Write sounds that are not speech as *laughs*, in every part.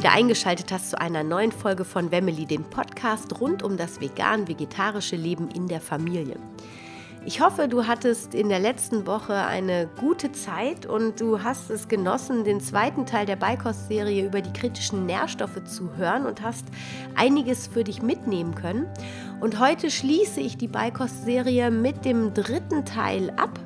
Wieder eingeschaltet hast zu einer neuen Folge von Wemmeli, dem Podcast rund um das vegan-vegetarische Leben in der Familie. Ich hoffe, du hattest in der letzten Woche eine gute Zeit und du hast es genossen, den zweiten Teil der Beikost-Serie über die kritischen Nährstoffe zu hören und hast einiges für dich mitnehmen können. Und heute schließe ich die Beikost-Serie mit dem dritten Teil ab.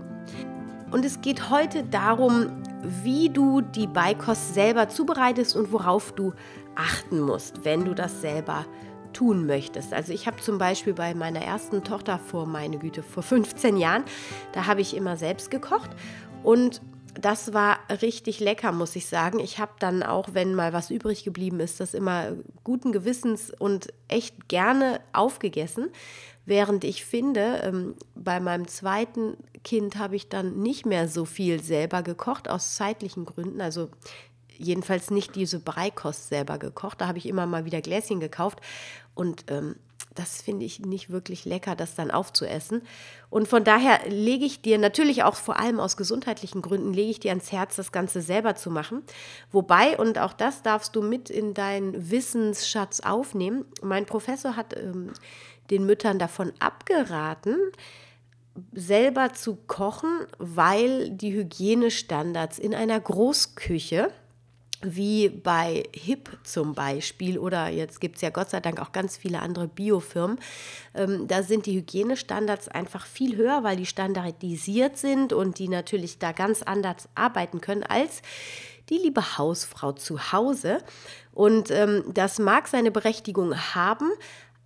Und es geht heute darum, wie du die Beikost selber zubereitest und worauf du achten musst, wenn du das selber tun möchtest. Also ich habe zum Beispiel bei meiner ersten Tochter vor, meine Güte, vor 15 Jahren, da habe ich immer selbst gekocht und das war richtig lecker, muss ich sagen. Ich habe dann auch, wenn mal was übrig geblieben ist, das immer guten Gewissens und echt gerne aufgegessen. Während ich finde, ähm, bei meinem zweiten Kind habe ich dann nicht mehr so viel selber gekocht, aus zeitlichen Gründen. Also jedenfalls nicht diese Breikost selber gekocht. Da habe ich immer mal wieder Gläschen gekauft. Und ähm, das finde ich nicht wirklich lecker, das dann aufzuessen. Und von daher lege ich dir natürlich auch vor allem aus gesundheitlichen Gründen, lege ich dir ans Herz, das Ganze selber zu machen. Wobei, und auch das darfst du mit in deinen Wissensschatz aufnehmen, mein Professor hat ähm, den Müttern davon abgeraten, selber zu kochen, weil die Hygienestandards in einer Großküche, wie bei HIP zum Beispiel oder jetzt gibt es ja Gott sei Dank auch ganz viele andere Biofirmen, ähm, da sind die Hygienestandards einfach viel höher, weil die standardisiert sind und die natürlich da ganz anders arbeiten können als die liebe Hausfrau zu Hause. Und ähm, das mag seine Berechtigung haben,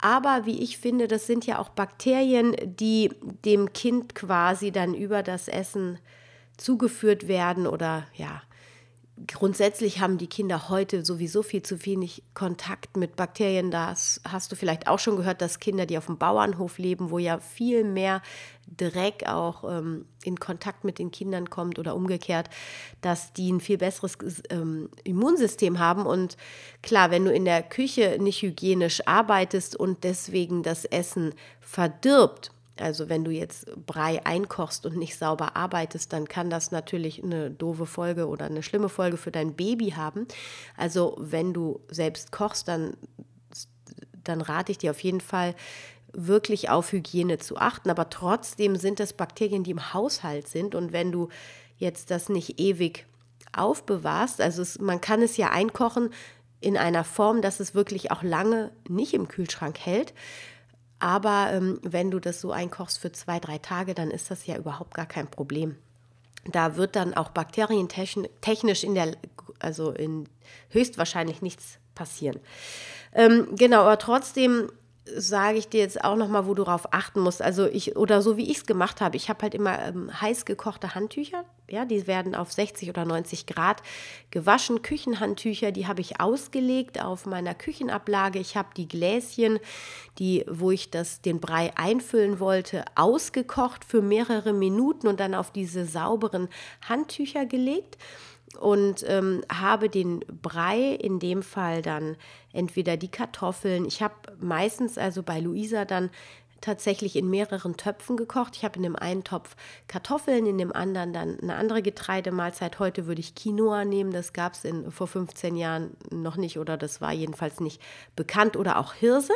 aber wie ich finde, das sind ja auch Bakterien, die dem Kind quasi dann über das Essen zugeführt werden oder ja, grundsätzlich haben die Kinder heute sowieso viel zu wenig Kontakt mit Bakterien. Das hast du vielleicht auch schon gehört, dass Kinder, die auf dem Bauernhof leben, wo ja viel mehr Dreck auch ähm, in Kontakt mit den Kindern kommt oder umgekehrt, dass die ein viel besseres ähm, Immunsystem haben. Und klar, wenn du in der Küche nicht hygienisch arbeitest und deswegen das Essen verdirbt, also wenn du jetzt Brei einkochst und nicht sauber arbeitest, dann kann das natürlich eine doofe Folge oder eine schlimme Folge für dein Baby haben. Also wenn du selbst kochst, dann, dann rate ich dir auf jeden Fall wirklich auf Hygiene zu achten. Aber trotzdem sind es Bakterien, die im Haushalt sind. Und wenn du jetzt das nicht ewig aufbewahrst, also es, man kann es ja einkochen in einer Form, dass es wirklich auch lange nicht im Kühlschrank hält. Aber ähm, wenn du das so einkochst für zwei, drei Tage, dann ist das ja überhaupt gar kein Problem. Da wird dann auch bakterientechnisch in der, also in höchstwahrscheinlich nichts passieren. Ähm, genau, aber trotzdem sage ich dir jetzt auch noch mal, wo du darauf achten musst. Also ich oder so wie ich es gemacht habe, ich habe halt immer ähm, heiß gekochte Handtücher. Ja, die werden auf 60 oder 90 Grad gewaschen. Küchenhandtücher, die habe ich ausgelegt auf meiner Küchenablage. Ich habe die Gläschen, die, wo ich das, den Brei einfüllen wollte, ausgekocht für mehrere Minuten und dann auf diese sauberen Handtücher gelegt und ähm, habe den Brei, in dem Fall dann entweder die Kartoffeln. Ich habe meistens also bei Luisa dann tatsächlich in mehreren Töpfen gekocht. Ich habe in dem einen Topf Kartoffeln, in dem anderen dann eine andere Getreidemahlzeit. Heute würde ich Quinoa nehmen, das gab es vor 15 Jahren noch nicht oder das war jedenfalls nicht bekannt oder auch Hirse.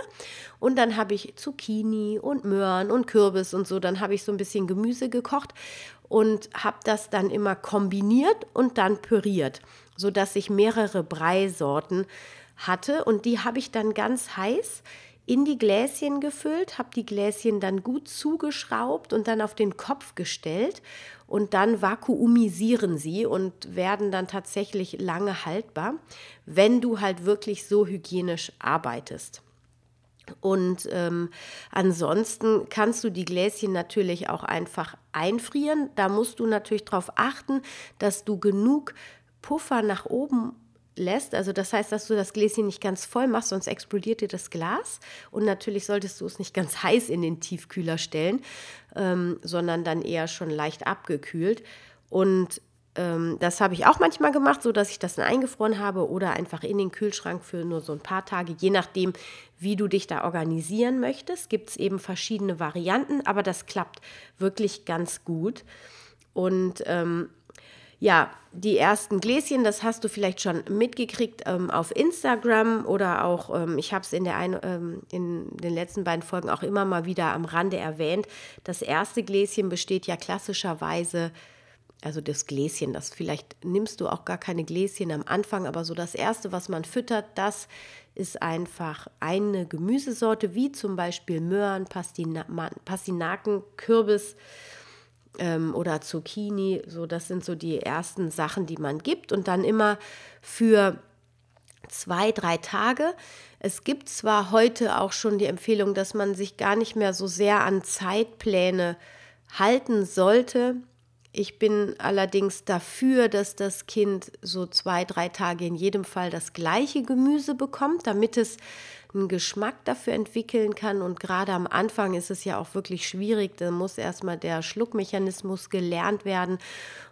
Und dann habe ich Zucchini und Möhren und Kürbis und so. Dann habe ich so ein bisschen Gemüse gekocht und habe das dann immer kombiniert und dann püriert, sodass ich mehrere Breisorten hatte und die habe ich dann ganz heiß in die Gläschen gefüllt, habe die Gläschen dann gut zugeschraubt und dann auf den Kopf gestellt und dann vakuumisieren sie und werden dann tatsächlich lange haltbar, wenn du halt wirklich so hygienisch arbeitest. Und ähm, ansonsten kannst du die Gläschen natürlich auch einfach einfrieren. Da musst du natürlich darauf achten, dass du genug Puffer nach oben lässt. Also das heißt, dass du das Gläschen nicht ganz voll machst, sonst explodiert dir das Glas. Und natürlich solltest du es nicht ganz heiß in den Tiefkühler stellen, ähm, sondern dann eher schon leicht abgekühlt. Und ähm, das habe ich auch manchmal gemacht, so dass ich das dann eingefroren habe oder einfach in den Kühlschrank für nur so ein paar Tage, je nachdem, wie du dich da organisieren möchtest. Gibt es eben verschiedene Varianten, aber das klappt wirklich ganz gut. Und ähm, Ja, die ersten Gläschen, das hast du vielleicht schon mitgekriegt ähm, auf Instagram oder auch, ähm, ich habe es in, ähm, in den letzten beiden Folgen auch immer mal wieder am Rande erwähnt. Das erste Gläschen besteht ja klassischerweise, also das Gläschen, das vielleicht nimmst du auch gar keine Gläschen am Anfang, aber so das erste, was man füttert, das ist einfach eine Gemüsesorte, wie zum Beispiel Möhren, Pastina Pastinaken, Kürbis ähm, oder Zucchini. So, das sind so die ersten Sachen, die man gibt. Und dann immer für zwei, drei Tage. Es gibt zwar heute auch schon die Empfehlung, dass man sich gar nicht mehr so sehr an Zeitpläne halten sollte. Ich bin allerdings dafür, dass das Kind so zwei, drei Tage in jedem Fall das gleiche Gemüse bekommt, damit es einen Geschmack dafür entwickeln kann. Und gerade am Anfang ist es ja auch wirklich schwierig. Da muss erstmal der Schluckmechanismus gelernt werden.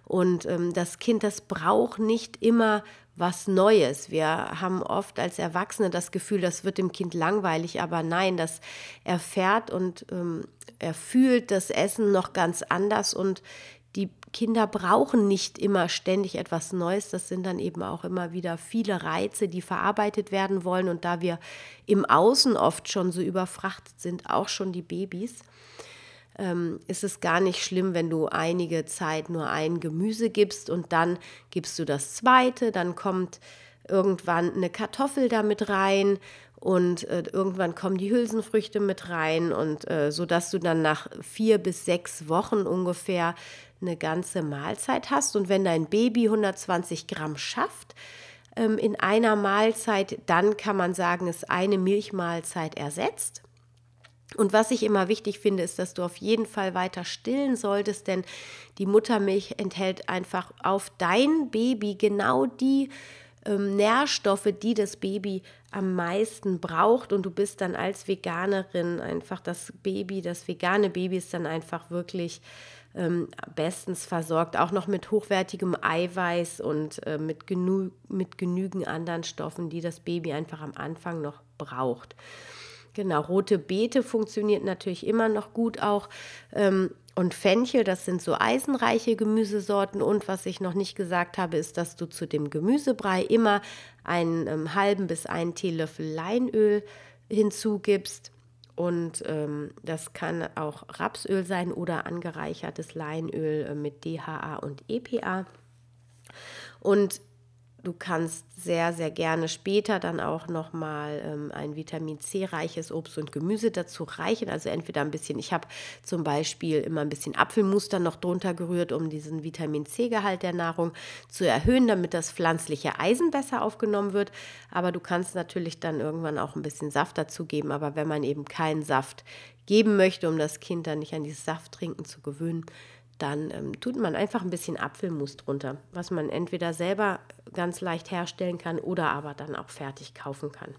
Und ähm, das Kind, das braucht nicht immer was Neues. Wir haben oft als Erwachsene das Gefühl, das wird dem Kind langweilig, aber nein, das erfährt und ähm, er das Essen noch ganz anders und die Kinder brauchen nicht immer ständig etwas Neues. Das sind dann eben auch immer wieder viele Reize, die verarbeitet werden wollen. Und da wir im Außen oft schon so überfrachtet sind, auch schon die Babys, ähm, ist es gar nicht schlimm, wenn du einige Zeit nur ein Gemüse gibst und dann gibst du das zweite, dann kommt irgendwann eine Kartoffel damit rein und äh, irgendwann kommen die Hülsenfrüchte mit rein und äh, so dass du dann nach vier bis sechs Wochen ungefähr eine ganze Mahlzeit hast. Und wenn dein Baby 120 Gramm schafft ähm, in einer Mahlzeit, dann kann man sagen, ist eine Milchmahlzeit ersetzt. Und was ich immer wichtig finde, ist, dass du auf jeden Fall weiter stillen solltest, denn die Muttermilch enthält einfach auf dein Baby genau die ähm, Nährstoffe, die das Baby am meisten braucht. Und du bist dann als Veganerin einfach das Baby, das vegane Baby ist dann einfach wirklich ähm, bestens versorgt, auch noch mit hochwertigem Eiweiß und äh, mit, genü mit genügend anderen Stoffen, die das Baby einfach am Anfang noch braucht. Genau, rote Beete funktioniert natürlich immer noch gut auch. Ähm, und Fenchel, das sind so eisenreiche Gemüsesorten. Und was ich noch nicht gesagt habe, ist, dass du zu dem Gemüsebrei immer einen ähm, halben bis einen Teelöffel Leinöl hinzugibst. Und ähm, das kann auch Rapsöl sein oder angereichertes Leinöl äh, mit DHA und EPA. Und Du kannst sehr, sehr gerne später dann auch nochmal ähm, ein Vitamin C-reiches Obst und Gemüse dazu reichen. Also entweder ein bisschen, ich habe zum Beispiel immer ein bisschen Apfelmuster noch drunter gerührt, um diesen Vitamin C-Gehalt der Nahrung zu erhöhen, damit das pflanzliche Eisen besser aufgenommen wird. Aber du kannst natürlich dann irgendwann auch ein bisschen Saft dazu geben. Aber wenn man eben keinen Saft geben möchte, um das Kind dann nicht an dieses Safttrinken zu gewöhnen, dann ähm, tut man einfach ein bisschen Apfelmus drunter, was man entweder selber ganz leicht herstellen kann oder aber dann auch fertig kaufen kann.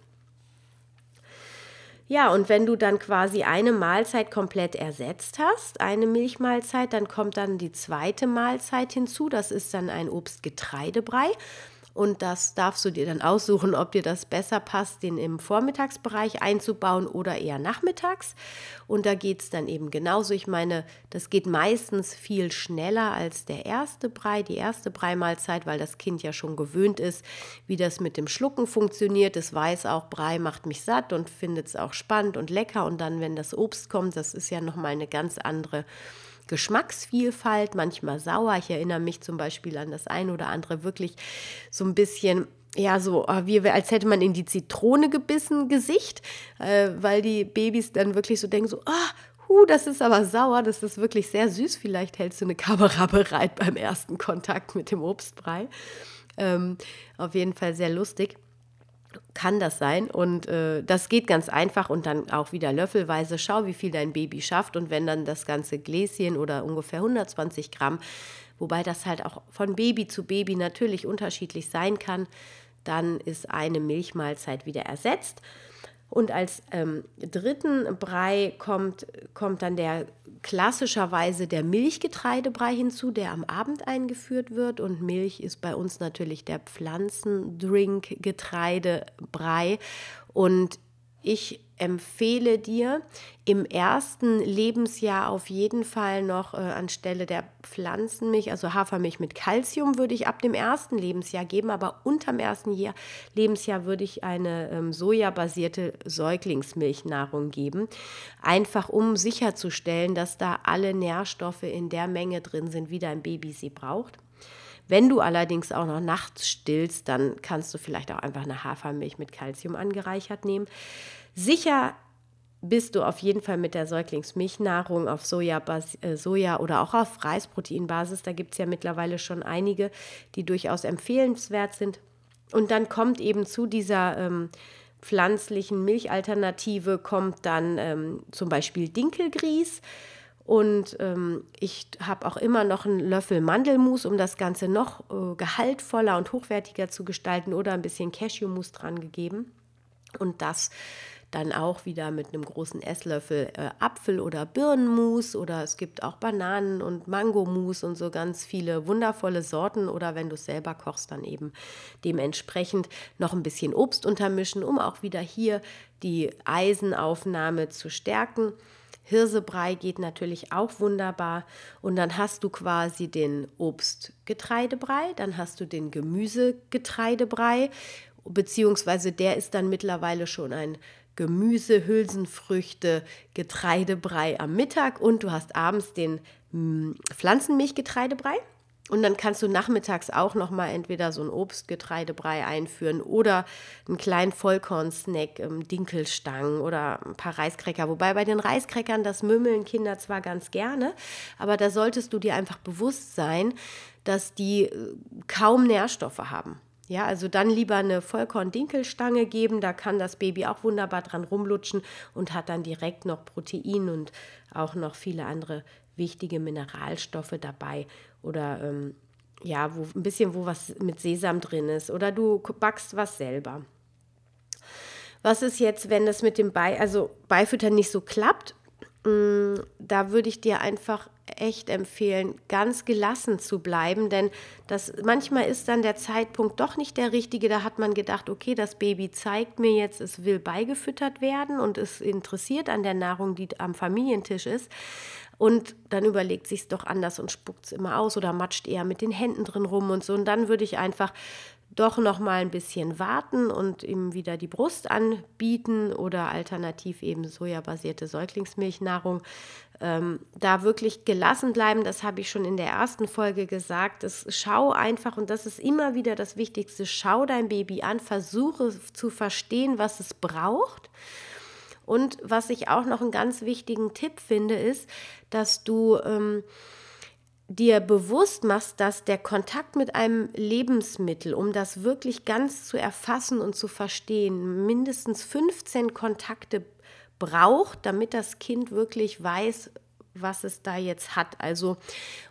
Ja, und wenn du dann quasi eine Mahlzeit komplett ersetzt hast, eine Milchmahlzeit, dann kommt dann die zweite Mahlzeit hinzu. Das ist dann ein Obstgetreidebrei. Und das darfst du dir dann aussuchen, ob dir das besser passt, den im Vormittagsbereich einzubauen oder eher nachmittags. Und da geht es dann eben genauso. Ich meine, das geht meistens viel schneller als der erste Brei, die erste Breimahlzeit, weil das Kind ja schon gewöhnt ist, wie das mit dem Schlucken funktioniert. Es weiß auch, Brei macht mich satt und findet es auch spannend und lecker. Und dann, wenn das Obst kommt, das ist ja nochmal eine ganz andere Geschmacksvielfalt, manchmal sauer. Ich erinnere mich zum Beispiel an das ein oder andere wirklich so ein bisschen ja, so ah, wie als hätte man in die Zitrone gebissen Gesicht, äh, weil die Babys dann wirklich so denken, so, ah, hu, das ist aber sauer, das ist wirklich sehr süß. Vielleicht hältst du eine Kamera *laughs* bereit beim ersten Kontakt mit dem Obstbrei. Ähm, auf jeden Fall sehr lustig kann das sein. Und äh, das geht ganz einfach und dann auch wieder löffelweise. Schau, wie viel dein Baby schafft. Und wenn dann das ganze Gläschen oder ungefähr 120 Gramm, wobei das halt auch von Baby zu Baby natürlich unterschiedlich sein kann, dann ist eine Milchmahlzeit wieder ersetzt. Und als ähm, dritten Brei kommt, kommt dann der klassischerweise der Milchgetreidebrei hinzu, der am Abend eingeführt wird. Und Milch ist bei uns natürlich der Pflanzendrink-Getreidebrei. Und ich empfehle dir im ersten Lebensjahr auf jeden Fall noch äh, anstelle der Pflanzenmilch, also Hafermilch mit Kalzium, würde ich ab dem ersten Lebensjahr geben, aber unterm ersten Jahr, Lebensjahr würde ich eine ähm, sojabasierte Säuglingsmilchnahrung geben, einfach um sicherzustellen, dass da alle Nährstoffe in der Menge drin sind, wie dein Baby sie braucht. Wenn du allerdings auch noch nachts stillst, dann kannst du vielleicht auch einfach eine Hafermilch mit Kalzium angereichert nehmen. Sicher bist du auf jeden Fall mit der Säuglingsmilchnahrung auf Soja, äh, Soja oder auch auf Reisproteinbasis. Da gibt es ja mittlerweile schon einige, die durchaus empfehlenswert sind. Und dann kommt eben zu dieser ähm, pflanzlichen Milchalternative kommt dann ähm, zum Beispiel Dinkelgrieß. Und ähm, ich habe auch immer noch einen Löffel Mandelmus, um das Ganze noch äh, gehaltvoller und hochwertiger zu gestalten oder ein bisschen Cashewmus dran gegeben. Und das dann auch wieder mit einem großen Esslöffel äh, Apfel- oder Birnenmus oder es gibt auch Bananen- und Mangomus und so ganz viele wundervolle Sorten oder wenn du es selber kochst, dann eben dementsprechend noch ein bisschen Obst untermischen, um auch wieder hier die Eisenaufnahme zu stärken. Hirsebrei geht natürlich auch wunderbar. Und dann hast du quasi den Obstgetreidebrei, dann hast du den Gemüsegetreidebrei, beziehungsweise der ist dann mittlerweile schon ein Gemüse, Hülsenfrüchte, Getreidebrei am Mittag und du hast abends den hm, Pflanzenmilchgetreidebrei. Und dann kannst du nachmittags auch noch mal entweder so ein Obstgetreidebrei einführen oder einen kleinen Vollkorn-Snack, ähm, Dinkelstangen oder ein paar Reiskräcker. Wobei bei den Reiskräckern das mümmeln Kinder zwar ganz gerne, aber da solltest du dir einfach bewusst sein, dass die äh, kaum Nährstoffe haben. Ja, also dann lieber eine Vollkorn-Dinkelstange geben, da kann das Baby auch wunderbar dran rumlutschen und hat dann direkt noch Protein und auch noch viele andere wichtige Mineralstoffe dabei oder ähm, ja, wo ein bisschen wo was mit Sesam drin ist oder du backst was selber. Was ist jetzt, wenn das mit dem Bei, also Beifüttern nicht so klappt? Mm, da würde ich dir einfach echt empfehlen, ganz gelassen zu bleiben, denn das manchmal ist dann der Zeitpunkt doch nicht der richtige. Da hat man gedacht, okay, das Baby zeigt mir jetzt, es will beigefüttert werden und ist interessiert an der Nahrung, die am Familientisch ist. Und dann überlegt sich es doch anders und spuckt es immer aus oder matscht eher mit den Händen drin rum und so. Und dann würde ich einfach doch noch mal ein bisschen warten und ihm wieder die Brust anbieten oder alternativ eben sojabasierte Säuglingsmilchnahrung. Ähm, da wirklich gelassen bleiben, das habe ich schon in der ersten Folge gesagt. Das, schau einfach, und das ist immer wieder das Wichtigste, schau dein Baby an, versuche zu verstehen, was es braucht und was ich auch noch einen ganz wichtigen Tipp finde, ist, dass du ähm, dir bewusst machst, dass der Kontakt mit einem Lebensmittel, um das wirklich ganz zu erfassen und zu verstehen, mindestens 15 Kontakte braucht, damit das Kind wirklich weiß, was es da jetzt hat. Also,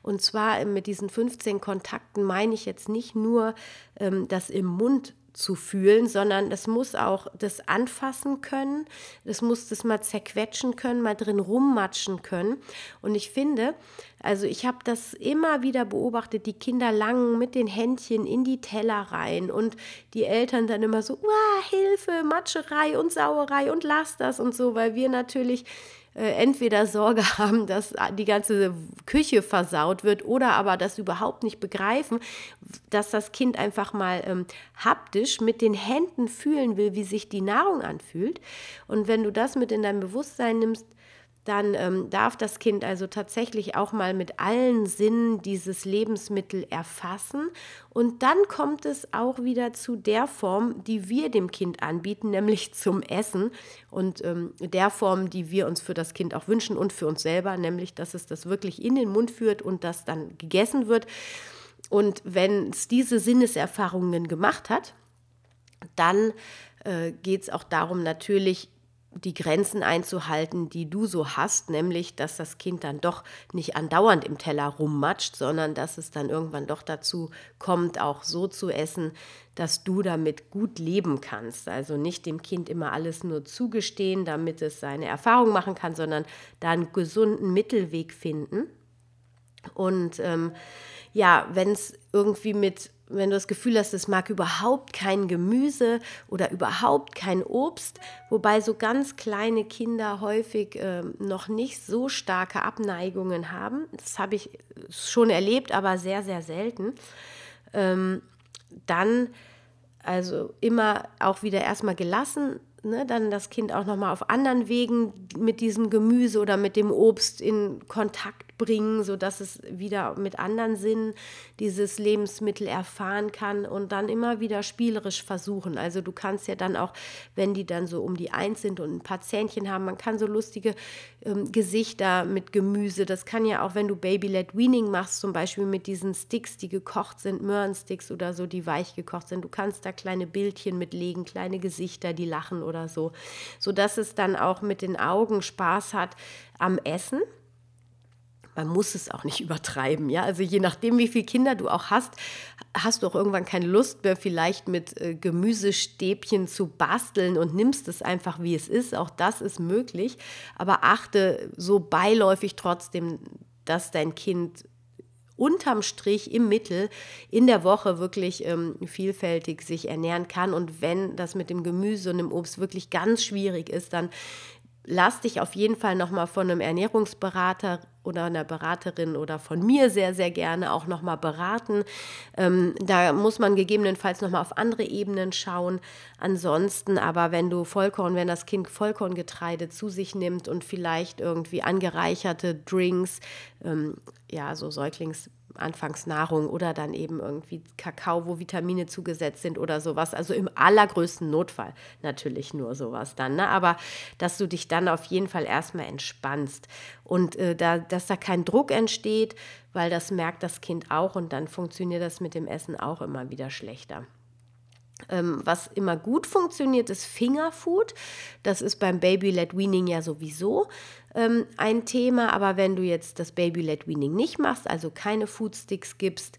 und zwar mit diesen 15 Kontakten meine ich jetzt nicht nur ähm, das im Mund zu fühlen, sondern es muss auch das anfassen können, es muss das mal zerquetschen können, mal drin rummatschen können. Und ich finde, also ich habe das immer wieder beobachtet, die Kinder langen mit den Händchen in die Teller rein und die Eltern dann immer so, Hilfe, Matscherei und Sauerei und lass das und so, weil wir natürlich entweder Sorge *laughs* haben, dass die ganze Küche versaut wird oder aber das überhaupt nicht begreifen, dass das Kind einfach mal ähm, haptisch mit den Händen fühlen will, wie sich die Nahrung anfühlt. Und wenn du das mit in dein Bewusstsein nimmst, dann ähm, darf das Kind also tatsächlich auch mal mit allen Sinnen dieses Lebensmittel erfassen. Und dann kommt es auch wieder zu der Form, die wir dem Kind anbieten, nämlich zum Essen. Und ähm, der Form, die wir uns für das Kind auch wünschen und für uns selber, nämlich dass es das wirklich in den Mund führt und das dann gegessen wird. Und wenn es diese Sinneserfahrungen gemacht hat, dann äh, geht es auch darum, natürlich die Grenzen einzuhalten, die du so hast, nämlich dass das Kind dann doch nicht andauernd im Teller rummatscht, sondern dass es dann irgendwann doch dazu kommt, auch so zu essen, dass du damit gut leben kannst. Also nicht dem Kind immer alles nur zugestehen, damit es seine Erfahrung machen kann, sondern da einen gesunden Mittelweg finden. Und ähm, ja, wenn es irgendwie mit wenn du das Gefühl hast, es mag überhaupt kein Gemüse oder überhaupt kein Obst, wobei so ganz kleine Kinder häufig äh, noch nicht so starke Abneigungen haben. Das habe ich schon erlebt, aber sehr, sehr selten. Ähm, dann also immer auch wieder erstmal gelassen ne, dann das Kind auch nochmal auf anderen Wegen mit diesem Gemüse oder mit dem Obst in Kontakt bringen, sodass es wieder mit anderen Sinnen dieses Lebensmittel erfahren kann und dann immer wieder spielerisch versuchen. Also du kannst ja dann auch, wenn die dann so um die Eins sind und ein paar Zähnchen haben, man kann so lustige ähm, Gesichter mit Gemüse, das kann ja auch, wenn du Baby-led Weaning machst, zum Beispiel mit diesen Sticks, die gekocht sind, Möhrensticks oder so, die weich gekocht sind, du kannst da kleine Bildchen mitlegen, kleine Gesichter, die lachen oder so, sodass es dann auch mit den Augen Spaß hat am Essen man muss es auch nicht *laughs* übertreiben. Ja? Also je nachdem, wie viele Kinder du auch hast, hast du auch irgendwann keine Lust mehr, vielleicht mit äh, Gemüsestäbchen zu basteln und nimmst es einfach, wie es ist. Auch das ist möglich. Aber achte so beiläufig trotzdem, dass dein Kind unterm Strich im Mittel in der Woche wirklich ähm, vielfältig sich ernähren kann. Und wenn das mit dem Gemüse und dem Obst wirklich ganz schwierig ist, dann lass dich auf jeden Fall nochmal von einem Ernährungsberater oder einer Beraterin oder von mir sehr, sehr gerne auch nochmal beraten. Ähm, da muss man gegebenenfalls nochmal auf andere Ebenen schauen. Ansonsten aber, wenn du Vollkorn, wenn das Kind Vollkorngetreide zu sich nimmt und vielleicht irgendwie angereicherte Drinks, ähm, ja, so Säuglings Anfangsnahrung oder dann eben irgendwie Kakao, wo Vitamine zugesetzt sind oder sowas. Also im allergrößten Notfall natürlich nur sowas dann. Ne? Aber dass du dich dann auf jeden Fall erstmal entspannst und äh, da, dass da kein Druck entsteht, weil das merkt das Kind auch und dann funktioniert das mit dem Essen auch immer wieder schlechter. Ähm, was immer gut funktioniert, ist Fingerfood. Das ist beim Baby-led Weaning ja sowieso ähm, ein Thema. Aber wenn du jetzt das Baby-led Weaning nicht machst, also keine Foodsticks gibst,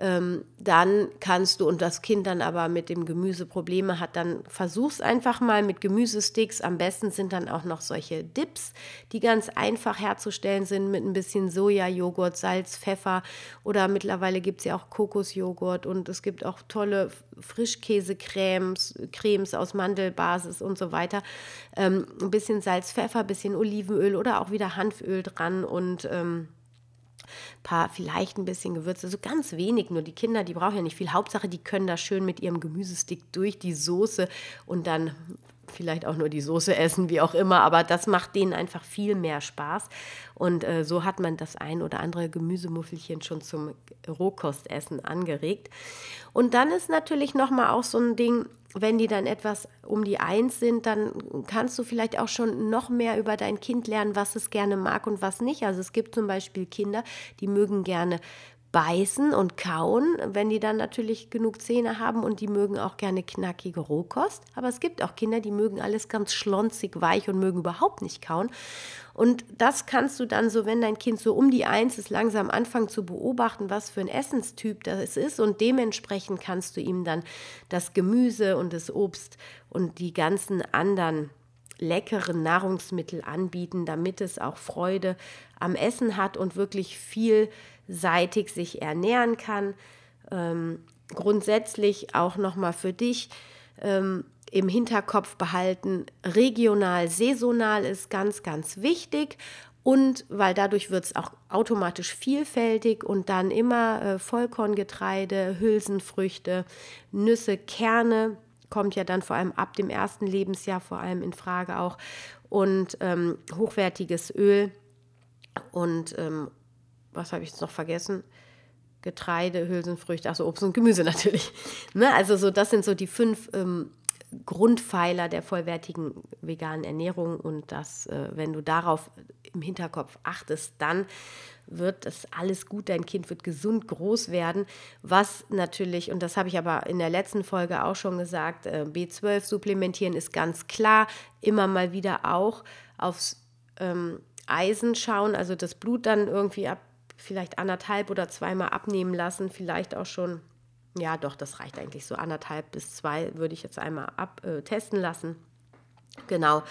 ähm, dann kannst du und das Kind dann aber mit dem Gemüse Probleme hat, dann versuch's einfach mal mit Gemüsesticks. Am besten sind dann auch noch solche Dips, die ganz einfach herzustellen sind mit ein bisschen Sojajoghurt, Salz, Pfeffer oder mittlerweile gibt es ja auch Kokosjoghurt und es gibt auch tolle Frischkäsecremes Cremes aus Mandelbasis und so weiter. Ähm, ein bisschen Salz, Pfeffer, bisschen Olivenöl oder auch wieder Hanföl dran und ähm, paar, vielleicht ein bisschen Gewürze, so ganz wenig. Nur die Kinder, die brauchen ja nicht viel. Hauptsache, die können da schön mit ihrem Gemüsestick durch die Soße und dann vielleicht auch nur die Soße essen, wie auch immer, aber das macht denen einfach viel mehr Spaß. Und äh, so hat man das ein oder andere Gemüsemuffelchen schon zum Rohkostessen angeregt. Und dann ist natürlich nochmal auch so ein Ding, wenn die dann etwas um die Eins sind, dann kannst du vielleicht auch schon noch mehr über dein Kind lernen, was es gerne mag und was nicht. Also es gibt zum Beispiel Kinder, die mögen gerne beißen und kauen, wenn die dann natürlich genug Zähne haben und die mögen auch gerne knackige Rohkost. Aber es gibt auch Kinder, die mögen alles ganz schlonzig weich und mögen überhaupt nicht kauen. Und das kannst du dann so, wenn dein Kind so um die Eins ist, langsam anfangen zu beobachten, was für ein Essenstyp das ist. Und dementsprechend kannst du ihm dann das Gemüse und das Obst und die ganzen anderen leckeren Nahrungsmittel anbieten, damit es auch Freude am Essen hat und wirklich vielseitig sich ernähren kann. Ähm, grundsätzlich auch nochmal für dich ähm, im Hinterkopf behalten, regional, saisonal ist ganz, ganz wichtig. Und weil dadurch wird es auch automatisch vielfältig und dann immer äh, Vollkorngetreide, Hülsenfrüchte, Nüsse, Kerne, kommt ja dann vor allem ab dem ersten Lebensjahr vor allem in Frage auch. Und ähm, hochwertiges Öl und ähm, was habe ich jetzt noch vergessen? Getreide, Hülsenfrüchte, also Obst und Gemüse *laughs* natürlich. ne? Also so, das sind so die fünf ähm, Grundpfeiler der vollwertigen veganen Ernährung und das, äh, wenn du darauf im Hinterkopf achtest, dann wird das alles gut, dein Kind wird gesund groß werden, was natürlich, und das habe ich aber in der letzten Folge auch schon gesagt, äh, B12 supplementieren ist ganz klar, immer mal wieder auch aufs ähm, Eisen schauen, also das Blut dann irgendwie ab vielleicht anderthalb oder zweimal abnehmen lassen, vielleicht auch schon, ja doch, das reicht eigentlich so anderthalb bis zwei, würde ich jetzt einmal ab, äh, lassen. Genau.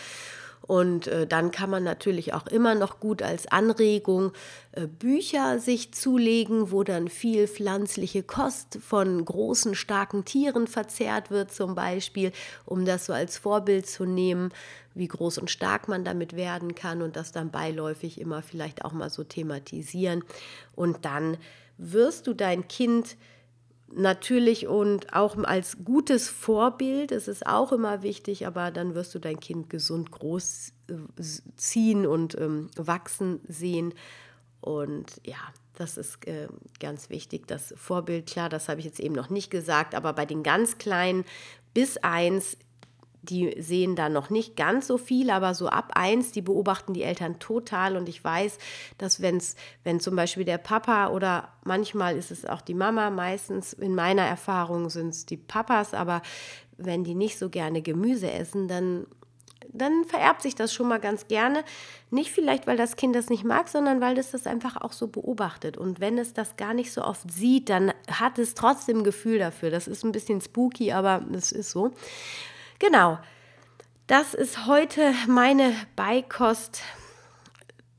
Und äh, dann kann man natürlich auch immer noch gut als Anregung äh, Bücher sich zulegen, wo dann viel pflanzliche Kost von großen, starken Tieren verzehrt wird, zum Beispiel, um das so als Vorbild zu nehmen, wie groß und stark man damit werden kann und das dann beiläufig immer vielleicht auch mal so thematisieren. Und dann wirst du dein Kind natürlich und auch als gutes Vorbild, es ist auch immer wichtig, aber dann wirst du dein Kind gesund groß äh, ziehen und ähm, wachsen sehen. Und ja, das ist äh, ganz wichtig. Das Vorbild, klar, das habe ich jetzt eben noch nicht gesagt, aber bei den ganz Kleinen bis eins die sehen da noch nicht ganz so viel, aber so ab eins, die beobachten die Eltern total. Und ich weiß, dass wenn's, wenn zum Beispiel der Papa oder manchmal ist es auch die Mama, meistens in meiner Erfahrung sind es die Papas, aber wenn die nicht so gerne Gemüse essen, dann dann vererbt sich das schon mal ganz gerne. Nicht vielleicht, weil das Kind das nicht mag, sondern weil es das einfach auch so beobachtet. Und wenn es das gar nicht so oft sieht, dann hat es trotzdem Gefühl dafür. Das ist ein bisschen spooky, aber es ist so. Genau, das ist heute meine Beikost.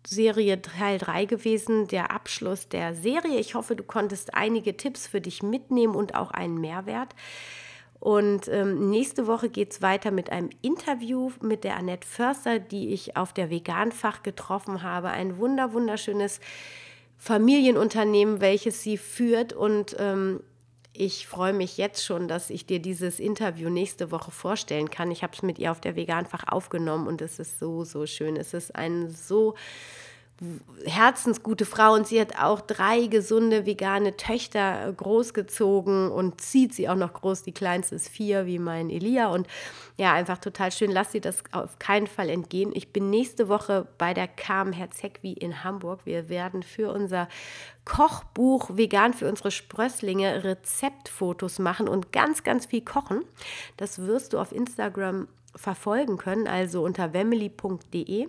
Serie Teil 3 gewesen, der Abschluss der Serie. Ich hoffe, du konntest einige Tipps für dich mitnehmen und auch einen Mehrwert. Und ähm, nächste Woche geht es weiter mit einem Interview mit der Annette Förster, die ich auf der Veganfach getroffen habe. Ein wunder, wunderschönes Familienunternehmen, welches sie führt. Und ähm, ich freue mich jetzt schon, dass ich dir dieses Interview nächste Woche vorstellen kann. Ich habe es mit ihr auf der Veganfach aufgenommen und es ist so, so schön. Es ist ein so herzensgute Frau und sie hat auch drei gesunde vegane Töchter großgezogen und zieht sie auch noch groß. Die kleinste ist vier, wie mein Elia. Und ja, einfach total schön. Lass sie das auf keinen Fall entgehen. Ich bin nächste Woche bei der Carmen Herzegwi in Hamburg. Wir werden für unser Kochbuch Vegan für unsere Sprösslinge Rezeptfotos machen und ganz, ganz viel kochen. Das wirst du auf Instagram verfolgen können, also unter wemily.de.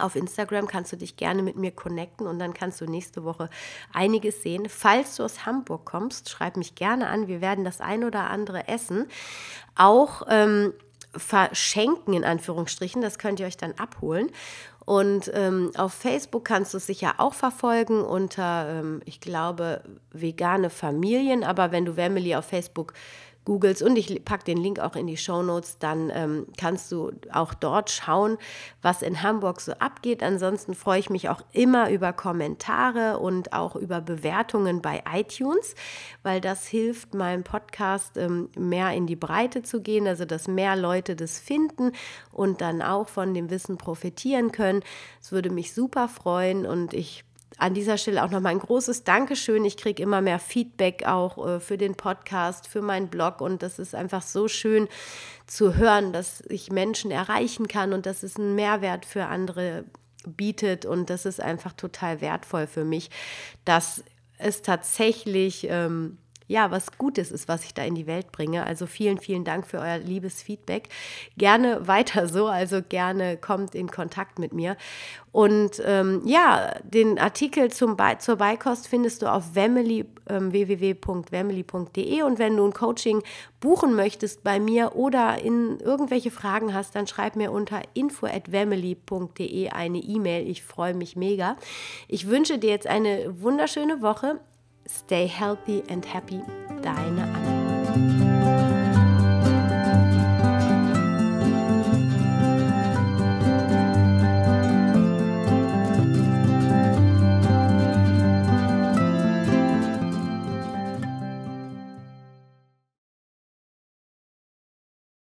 Auf Instagram kannst du dich gerne mit mir connecten und dann kannst du nächste Woche einiges sehen. Falls du aus Hamburg kommst, schreib mich gerne an. Wir werden das ein oder andere essen. Auch ähm, verschenken, in Anführungsstrichen. Das könnt ihr euch dann abholen. Und ähm, auf Facebook kannst du es sicher auch verfolgen unter, ähm, ich glaube, vegane Familien. Aber wenn du Family auf Facebook googelst und ich packe den Link auch in die Show Notes, dann ähm, kannst du auch dort schauen, was in Hamburg so abgeht. Ansonsten freue ich mich auch immer über Kommentare und auch über Bewertungen bei iTunes, weil das hilft meinem Podcast ähm, mehr in die Breite zu gehen, also dass mehr Leute das finden und dann auch von dem Wissen profitieren können. Es würde mich super freuen und ich an dieser Stelle auch nochmal ein großes Dankeschön. Ich kriege immer mehr Feedback auch äh, für den Podcast, für meinen Blog und das ist einfach so schön zu hören, dass ich Menschen erreichen kann und dass es einen Mehrwert für andere bietet und das ist einfach total wertvoll für mich, dass es tatsächlich ähm, ja, was Gutes ist, was ich da in die Welt bringe. Also vielen, vielen Dank für euer liebes Feedback. Gerne *laughs* weiter so, also gerne kommt in Kontakt mit mir. Und ähm, ja, den Artikel zum Be zur Beikost findest du auf wemily, ähm, www.wemily.de und wenn du ein Coaching buchen möchtest bei mir oder in irgendwelche Fragen hast, dann schreib mir unter info@wemily.de eine E-Mail. Ich freue mich mega. Ich wünsche dir jetzt eine wunderschöne Woche. Stay healthy and happy. Deine